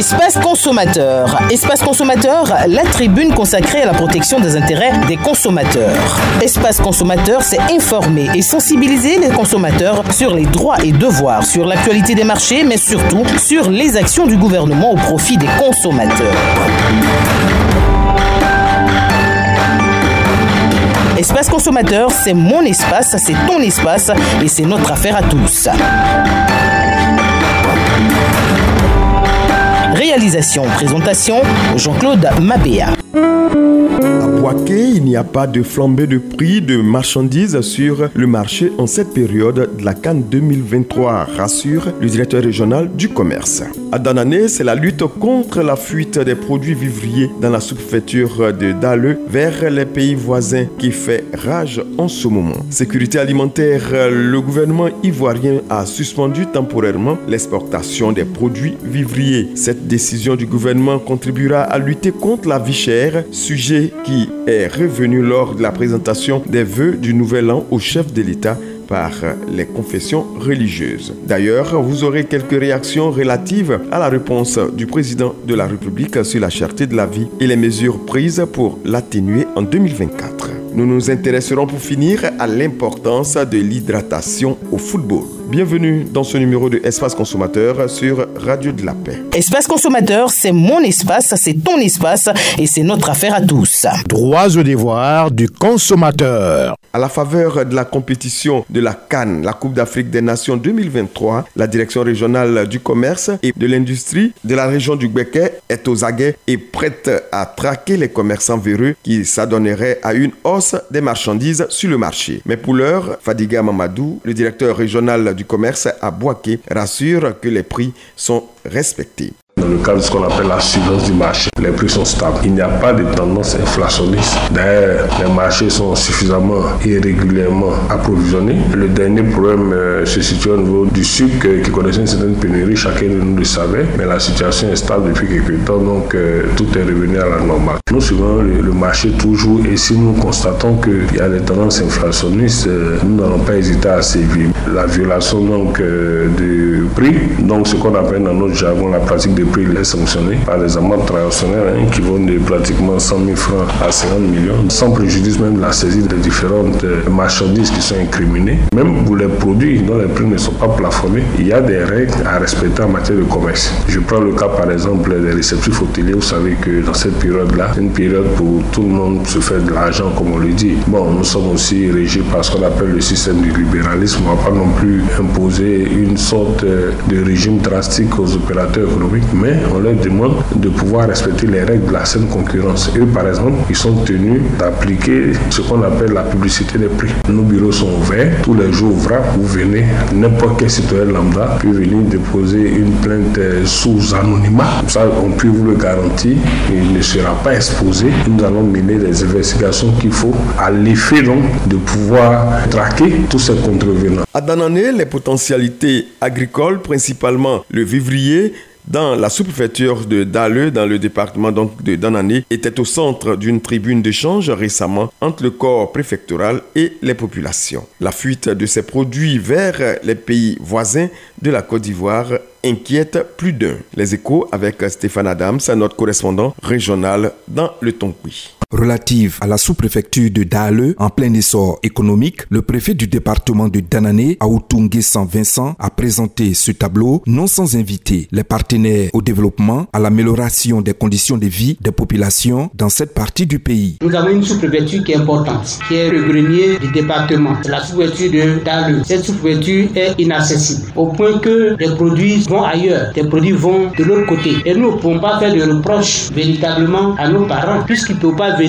Espace consommateur. Espace consommateur, la tribune consacrée à la protection des intérêts des consommateurs. Espace consommateur, c'est informer et sensibiliser les consommateurs sur les droits et devoirs, sur l'actualité des marchés, mais surtout sur les actions du gouvernement au profit des consommateurs. Espace consommateur, c'est mon espace, c'est ton espace et c'est notre affaire à tous. Présentation, Jean-Claude Mabéa. À Poitiers, il n'y a pas de flambée de prix de marchandises sur le marché en cette période de la Cannes 2023, rassure le directeur régional du commerce. À Danané, c'est la lutte contre la fuite des produits vivriers dans la sous-préfecture de Dale vers les pays voisins qui fait rage en ce moment. Sécurité alimentaire, le gouvernement ivoirien a suspendu temporairement l'exportation des produits vivriers. Cette décision du gouvernement contribuera à lutter contre la vie chère, sujet qui est revenu lors de la présentation des vœux du nouvel an au chef de l'État par les confessions religieuses. D'ailleurs, vous aurez quelques réactions relatives à la réponse du président de la République sur la cherté de la vie et les mesures prises pour l'atténuer en 2024. Nous nous intéresserons pour finir à l'importance de l'hydratation au football. Bienvenue dans ce numéro de Espace Consommateur sur Radio de la Paix. Espace consommateur, c'est mon espace, c'est ton espace et c'est notre affaire à tous. Droits et devoirs du consommateur. À la faveur de la compétition de la Cannes, la Coupe d'Afrique des Nations 2023, la direction régionale du commerce et de l'industrie de la région du Béquet est aux aguets et prête à traquer les commerçants véreux qui s'adonneraient à une hausse des marchandises sur le marché. Mais pour l'heure, Fadiga Mamadou, le directeur régional du commerce à Boaké, rassure que les prix sont respectés. Dans le cadre de ce qu'on appelle la surveillance du marché, les prix sont stables. Il n'y a pas de tendance inflationniste. D'ailleurs, les marchés sont suffisamment et régulièrement approvisionnés. Le dernier problème euh, se situe au niveau du sucre euh, qui connaissait une certaine pénurie. Chacun de nous le savait. Mais la situation est stable depuis quelques temps, donc euh, tout est revenu à la normale. Nous suivons le, marché toujours et si nous constatons qu'il y a des tendances inflationnistes, nous n'allons pas hésiter à sévir. La violation donc du prix, donc ce qu'on appelle dans notre jargon la pratique des prix est sanctionné par des amendes traditionnelles hein, qui vont de pratiquement 100 000 francs à 50 millions, sans préjudice même de la saisie des différentes marchandises qui sont incriminées. Même pour les produits dont les prix ne sont pas plafonnés, il y a des règles à respecter en matière de commerce. Je prends le cas par exemple des réceptifs hôteliers. Vous savez que dans cette période-là, une période où tout le monde se fait de l'argent, comme on le dit. Bon, nous sommes aussi régis par ce qu'on appelle le système du libéralisme. On ne va pas non plus imposer une sorte de régime drastique aux opérateurs économiques mais on leur demande de pouvoir respecter les règles de la saine concurrence. Eux, par exemple, ils sont tenus d'appliquer ce qu'on appelle la publicité des prix. Nos bureaux sont ouverts tous les jours ouvrables. Vous venez, n'importe quel citoyen lambda peut venir déposer une plainte sous anonymat. Ça, on peut vous le garantir, il ne sera pas exposé. Nous allons mener des investigations qu'il faut à l'effet donc de pouvoir traquer tous ces contrevenants. À Danané, les potentialités agricoles, principalement le vivrier, dans la sous-préfecture de Dale, dans le département de Danané, était au centre d'une tribune d'échange récemment entre le corps préfectoral et les populations. La fuite de ces produits vers les pays voisins de la Côte d'Ivoire inquiète plus d'un. Les échos avec Stéphane Adams, notre correspondant régional dans le Tonkoui. Relative à la sous-préfecture de Dale, en plein essor économique, le préfet du département de Danané, Aoutoungé San Vincent, a présenté ce tableau, non sans inviter les partenaires au développement, à l'amélioration des conditions de vie des populations dans cette partie du pays. Nous avons une sous-préfecture qui est importante, qui est le grenier du département. La sous-préfecture de Dale. Cette sous-préfecture est inaccessible, au point que les produits vont ailleurs, les produits vont de l'autre côté. Et nous ne pouvons pas faire de reproches véritablement à nos parents, puisqu'ils ne peuvent pas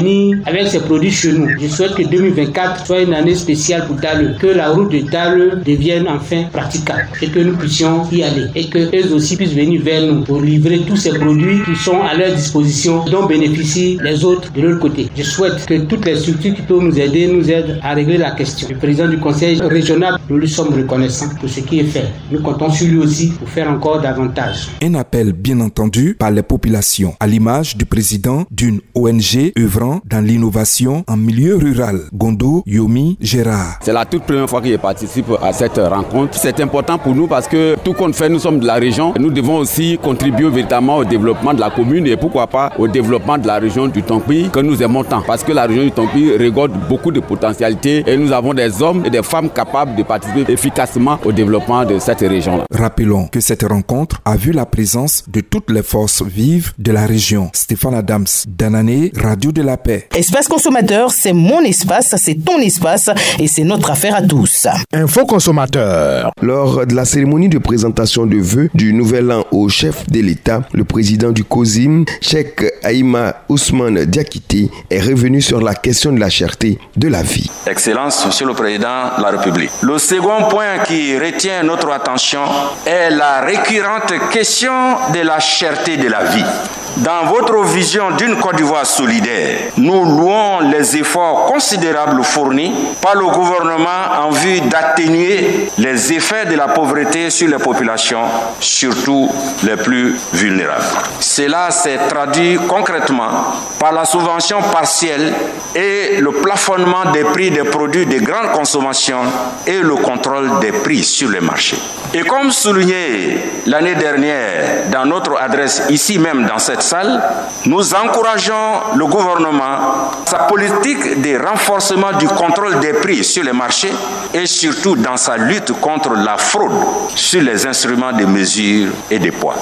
avec ces produits chez nous. Je souhaite que 2024 soit une année spéciale pour Dale, que la route de Dale devienne enfin praticable et que nous puissions y aller et que eux aussi puissent venir vers nous pour livrer tous ces produits qui sont à leur disposition, dont bénéficient les autres de l'autre côté. Je souhaite que toutes les structures qui peuvent nous aider nous aident à régler la question. Le président du conseil régional, nous lui sommes reconnaissants pour ce qui est fait. Nous comptons sur lui aussi pour faire encore davantage. Un appel bien entendu par les populations, à l'image du président d'une ONG dans l'innovation en milieu rural. Gondo, Yomi, Gérard. C'est la toute première fois que je participe à cette rencontre. C'est important pour nous parce que tout compte fait, nous sommes de la région. Nous devons aussi contribuer véritablement au développement de la commune et pourquoi pas au développement de la région du Tompi que nous aimons tant. Parce que la région du Tompi regorge beaucoup de potentialités et nous avons des hommes et des femmes capables de participer efficacement au développement de cette région-là. Rappelons que cette rencontre a vu la présence de toutes les forces vives de la région. Stéphane Adams, Danané, Radio de la Paix. Espace consommateur, c'est mon espace, c'est ton espace et c'est notre affaire à tous. Info consommateur. Lors de la cérémonie de présentation de vœux du nouvel an au chef de l'État, le président du COSIM, Cheikh Aïma Ousmane Diakité, est revenu sur la question de la cherté de la vie. Excellence, Monsieur le Président de la République. Le second point qui retient notre attention est la récurrente question de la cherté de la vie. Dans votre vision d'une Côte d'Ivoire solidaire, nous louons les efforts considérables fournis par le gouvernement en vue d'atténuer les effets de la pauvreté sur les populations, surtout les plus vulnérables. Cela s'est traduit concrètement par la subvention partielle et le plafonnement des prix des produits de grande consommation et le contrôle des prix sur les marchés. Et comme souligné l'année dernière dans notre adresse ici même dans cette salle, nous encourageons le gouvernement, sa politique de renforcement du contrôle des prix sur les marchés et surtout dans sa lutte contre la fraude sur les instruments de mesure et de poids.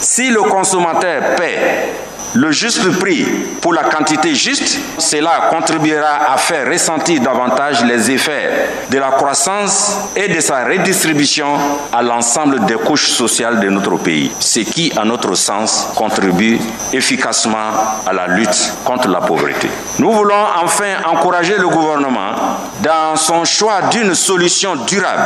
Si le consommateur paie le juste prix pour la quantité juste, cela contribuera à faire ressentir davantage les effets de la croissance et de sa redistribution à l'ensemble des couches sociales de notre pays, ce qui, à notre sens, contribue efficacement à la lutte contre la pauvreté. Nous voulons enfin encourager le gouvernement dans son choix d'une solution durable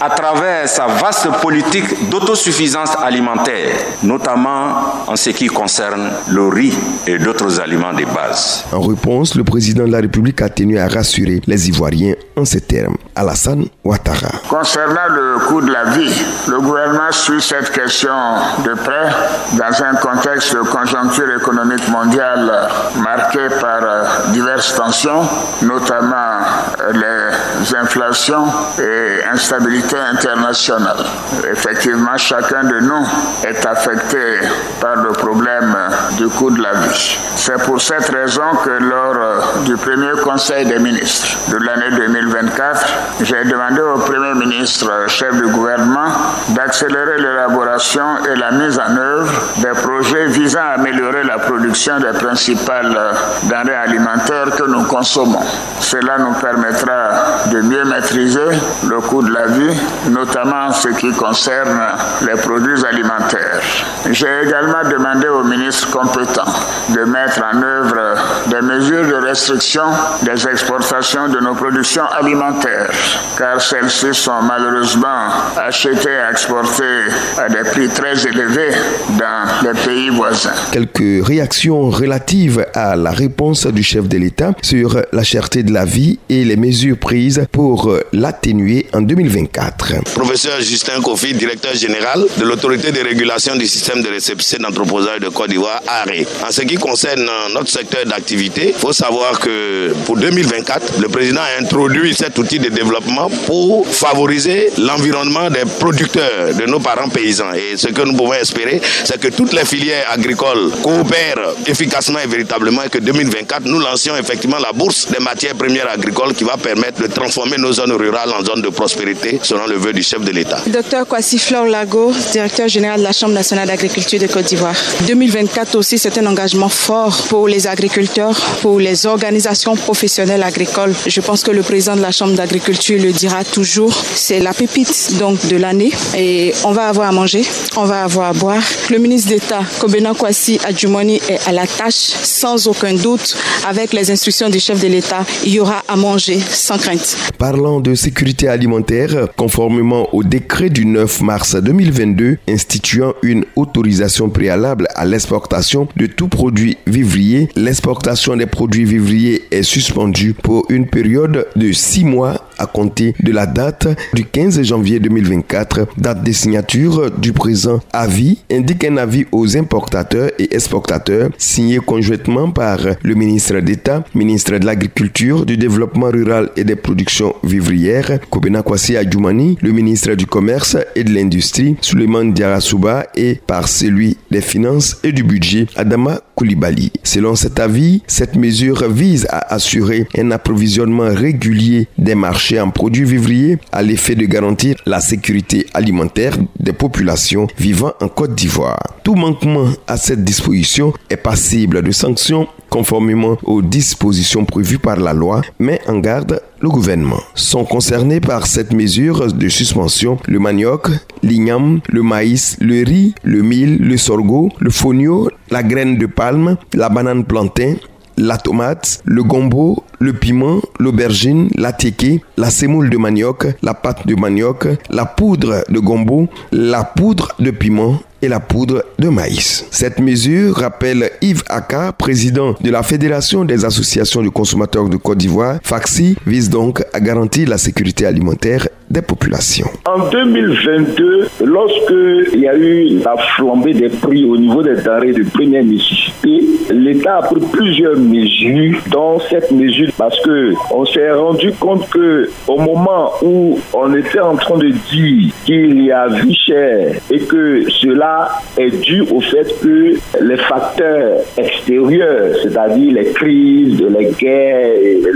à travers sa vaste politique d'autosuffisance alimentaire, notamment en ce qui concerne le riz et d'autres aliments de base. En réponse, le président de la République a tenu à rassurer les Ivoiriens en ces termes. Alassane Ouattara. Concernant le coût de la vie, le gouvernement suit cette question de près dans un contexte de conjoncture économique mondiale marqué par diverses tensions, notamment les inflations et instabilité internationale. Effectivement, chacun de nous est affecté par le problème du de la vie. C'est pour cette raison que lors du premier Conseil des ministres de l'année 2024, j'ai demandé au Premier ministre, chef du gouvernement, d'accélérer l'élaboration et la mise en œuvre des projets visant à améliorer la production des principales denrées alimentaires que nous consommons. Cela nous permettra de mieux maîtriser le coût de la vie, notamment en ce qui concerne les produits alimentaires. J'ai également demandé au ministre compétent de mettre en œuvre des mesures de restriction des exportations de nos productions alimentaires, car celles-ci sont malheureusement achetées et exportées à des prix très élevés dans les pays voisins. Quelques réactions relatives à la réponse du chef de l'État sur la cherté de la vie et les mesures prises pour l'atténuer en 2024. Professeur Justin Kofi, directeur général de l'autorité de régulation du système de réception d'entreposage de Côte d'Ivoire, ARE. En ce qui concerne notre secteur d'activité, il faut savoir que pour 2024, le président a introduit cet outil de développement pour favoriser l'environnement des producteurs, de nos parents paysans. Et ce que nous pouvons espérer, c'est que toutes les filières agricoles coopèrent efficacement et véritablement et que 2024, nous lancions effectivement la bourse des matières premières agricoles qui va permettre de transformer nos zones rurales en zones de prospérité selon le vœu du chef de l'État. Docteur Kwasi Flore Lago, directeur général de la Chambre nationale d'agriculture de Côte d'Ivoire. 2024 aussi, c'est un engagement fort pour les agriculteurs, pour les organisations professionnelles agricoles. Je pense que le président de la Chambre d'agriculture le dira toujours. C'est la pépite donc de l'année et on va avoir à manger, on va avoir à boire. Le ministre d'État, Kobena Kwasi Adjumoni, est à la tâche sans aucun doute. Avec les instructions du chef de l'État, il y aura à manger sans crainte. Parlant de sécurité alimentaire, conformément au décret du 9 mars 2022 instituant une autorisation préalable à l'exportation de tout produit vivrier, l'exportation des produits vivriers est suspendue pour une période de six mois à compter de la date du 15 janvier 2024, date de signature du présent avis indique un avis aux importateurs et exportateurs signé conjointement par le ministre d'État, ministre de l'Agriculture, du Développement rural et des productions vivrières, Kobena Kwasi Adjoumani, le ministre du Commerce et de l'Industrie, Suleiman Diarasuba et par celui des Finances et du Budget, Adama Selon cet avis, cette mesure vise à assurer un approvisionnement régulier des marchés en produits vivriers à l'effet de garantir la sécurité alimentaire des populations vivant en Côte d'Ivoire. Tout manquement à cette disposition est passible de sanctions conformément aux dispositions prévues par la loi, mais en garde le gouvernement. Sont concernés par cette mesure de suspension le manioc, l'igname, le maïs, le riz, le mil, le sorgho, le fonio, la graine de palme, la banane plantain, la tomate, le gombo, le piment, l'aubergine, la teke, la semoule de manioc, la pâte de manioc, la poudre de gombo, la poudre de piment la poudre de maïs. Cette mesure rappelle Yves Aka, président de la Fédération des associations de consommateurs de Côte d'Ivoire, FAXI, vise donc à garantir la sécurité alimentaire populations. En 2022, lorsque il y a eu la flambée des prix au niveau des denrées de première nécessité, l'État a pris plusieurs mesures, dont cette mesure parce que on s'est rendu compte que au moment où on était en train de dire qu'il y a vie chère et que cela est dû au fait que les facteurs extérieurs, c'est-à-dire les crises, les guerres,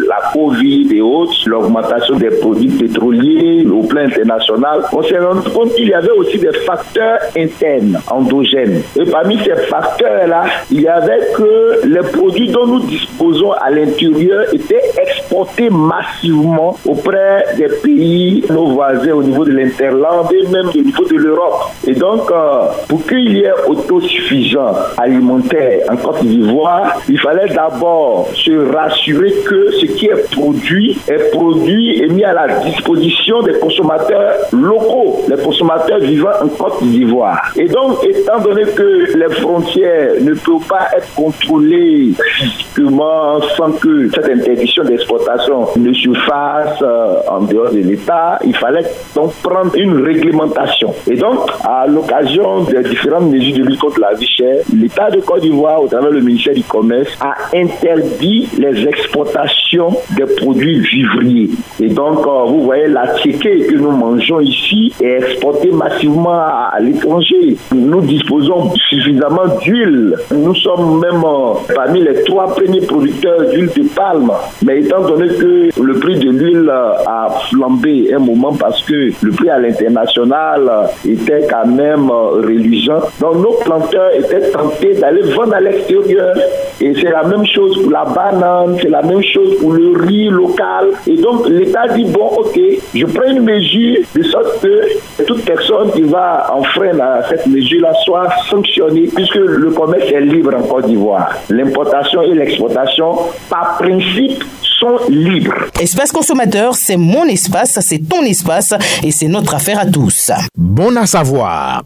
la Covid et autres, l'augmentation des produits pétroliers au plan international, on s'est rendu compte qu'il y avait aussi des facteurs internes, endogènes. Et parmi ces facteurs-là, il y avait que les produits dont nous disposons à l'intérieur étaient exportés massivement auprès des pays, nos voisins au niveau de l'Interland et même au niveau de l'Europe. Et donc, euh, pour qu'il y ait autosuffisance alimentaire en Côte d'Ivoire, il fallait d'abord se rassurer que ce qui est produit est produit et mis à la disposition des consommateurs locaux, les consommateurs vivant en Côte d'Ivoire. Et donc, étant donné que les frontières ne peuvent pas être contrôlées physiquement sans que cette interdiction d'exportation ne se fasse euh, en dehors de l'État, il fallait donc prendre une réglementation. Et donc, à l'occasion des différentes mesures de lutte contre la vie chère, l'État de Côte d'Ivoire, au travers du ministère du Commerce, a interdit les exportations des produits vivriers. Et donc, euh, vous voyez, la que nous mangeons ici est exportée massivement à, l'étranger. Nous disposons suffisamment d'huile. Nous sommes même euh, parmi les trois premiers producteurs d'huile de palme. Mais étant donné que le prix de l'huile a flambé un moment parce que le prix à l'international était quand même réduisant, donc nos planteurs étaient tentés d'aller vendre à l'extérieur. Et c'est la même chose pour la banane, c'est la même chose pour le riz local. Et donc l'État dit, bon, ok, je prends une mesure de sorte que toute personne qui va enfreindre à cette mesure-là soit sanctionnée puisque le commerce est libre en Côte d'Ivoire. L'importation et l'exportation, par principe, sont libres. Espace consommateur, c'est mon espace, c'est ton espace et c'est notre affaire à tous. Bon à savoir.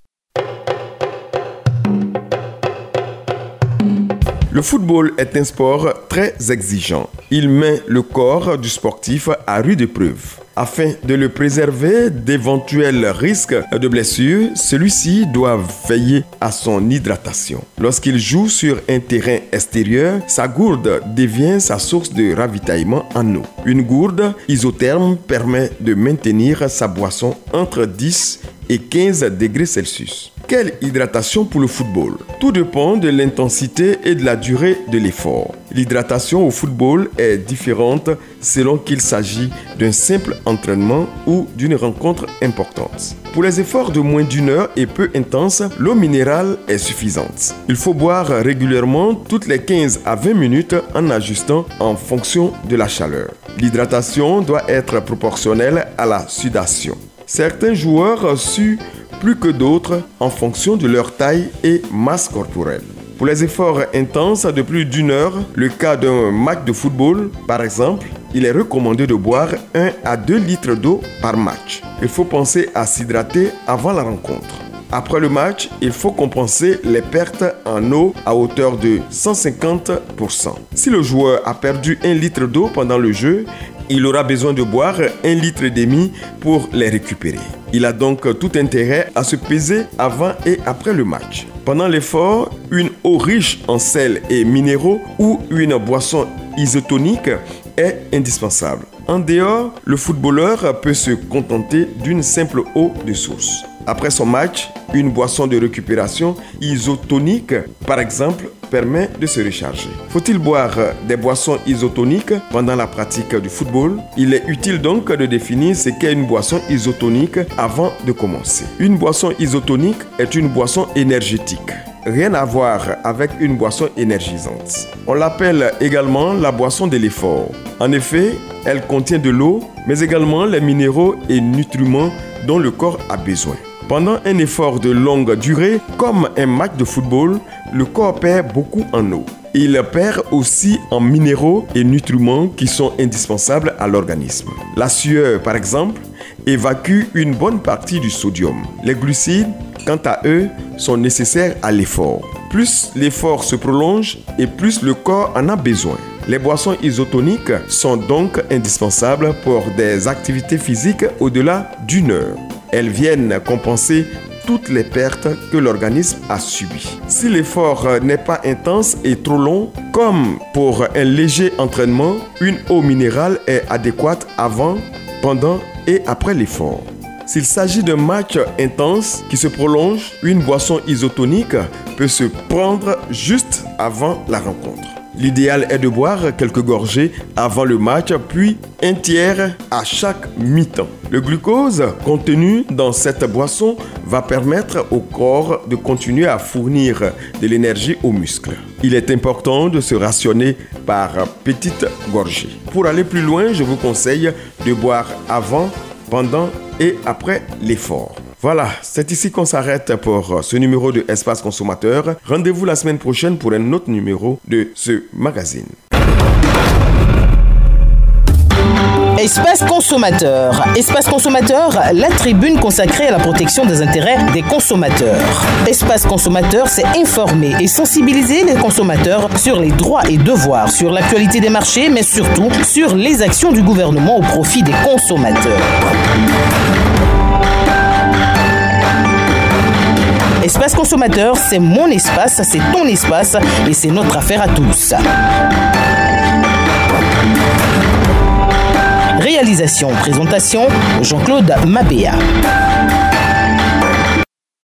Le football est un sport très exigeant. Il met le corps du sportif à rude épreuve. Afin de le préserver d'éventuels risques de blessure, celui-ci doit veiller à son hydratation. Lorsqu'il joue sur un terrain extérieur, sa gourde devient sa source de ravitaillement en eau. Une gourde isotherme permet de maintenir sa boisson entre 10 et 15 degrés Celsius. Quelle hydratation pour le football? Tout dépend de l'intensité et de la durée de l'effort. L'hydratation au football est différente selon qu'il s'agit d'un simple entraînement ou d'une rencontre importante. Pour les efforts de moins d'une heure et peu intenses, l'eau minérale est suffisante. Il faut boire régulièrement toutes les 15 à 20 minutes en ajustant en fonction de la chaleur. L'hydratation doit être proportionnelle à la sudation. Certains joueurs suent plus que d'autres en fonction de leur taille et masse corporelle. Pour les efforts intenses de plus d'une heure, le cas d'un match de football par exemple, il est recommandé de boire 1 à 2 litres d'eau par match. Il faut penser à s'hydrater avant la rencontre. Après le match, il faut compenser les pertes en eau à hauteur de 150%. Si le joueur a perdu 1 litre d'eau pendant le jeu, il aura besoin de boire un litre et demi pour les récupérer. Il a donc tout intérêt à se peser avant et après le match. Pendant l'effort, une eau riche en sel et minéraux ou une boisson isotonique est indispensable. En dehors, le footballeur peut se contenter d'une simple eau de source. Après son match, une boisson de récupération isotonique, par exemple, permet de se recharger. Faut-il boire des boissons isotoniques pendant la pratique du football? Il est utile donc de définir ce qu'est une boisson isotonique avant de commencer. Une boisson isotonique est une boisson énergétique rien à voir avec une boisson énergisante. On l'appelle également la boisson de l'effort. En effet, elle contient de l'eau, mais également les minéraux et nutriments dont le corps a besoin. Pendant un effort de longue durée, comme un match de football, le corps perd beaucoup en eau. Il perd aussi en minéraux et nutriments qui sont indispensables à l'organisme. La sueur, par exemple, évacue une bonne partie du sodium. Les glucides, quant à eux, sont nécessaires à l'effort. Plus l'effort se prolonge et plus le corps en a besoin. Les boissons isotoniques sont donc indispensables pour des activités physiques au-delà d'une heure elles viennent compenser toutes les pertes que l'organisme a subies. Si l'effort n'est pas intense et trop long, comme pour un léger entraînement, une eau minérale est adéquate avant, pendant et après l'effort. S'il s'agit d'un match intense qui se prolonge, une boisson isotonique peut se prendre juste avant la rencontre. L'idéal est de boire quelques gorgées avant le match, puis un tiers à chaque mi-temps. Le glucose contenu dans cette boisson va permettre au corps de continuer à fournir de l'énergie aux muscles. Il est important de se rationner par petites gorgées. Pour aller plus loin, je vous conseille de boire avant, pendant et après l'effort. Voilà, c'est ici qu'on s'arrête pour ce numéro de Espace Consommateur. Rendez-vous la semaine prochaine pour un autre numéro de ce magazine. Espace consommateur. Espace consommateur, la tribune consacrée à la protection des intérêts des consommateurs. Espace consommateur, c'est informer et sensibiliser les consommateurs sur les droits et devoirs, sur l'actualité des marchés, mais surtout sur les actions du gouvernement au profit des consommateurs. Espace consommateur, c'est mon espace, c'est ton espace et c'est notre affaire à tous. Réalisation, présentation, Jean-Claude Mabéa.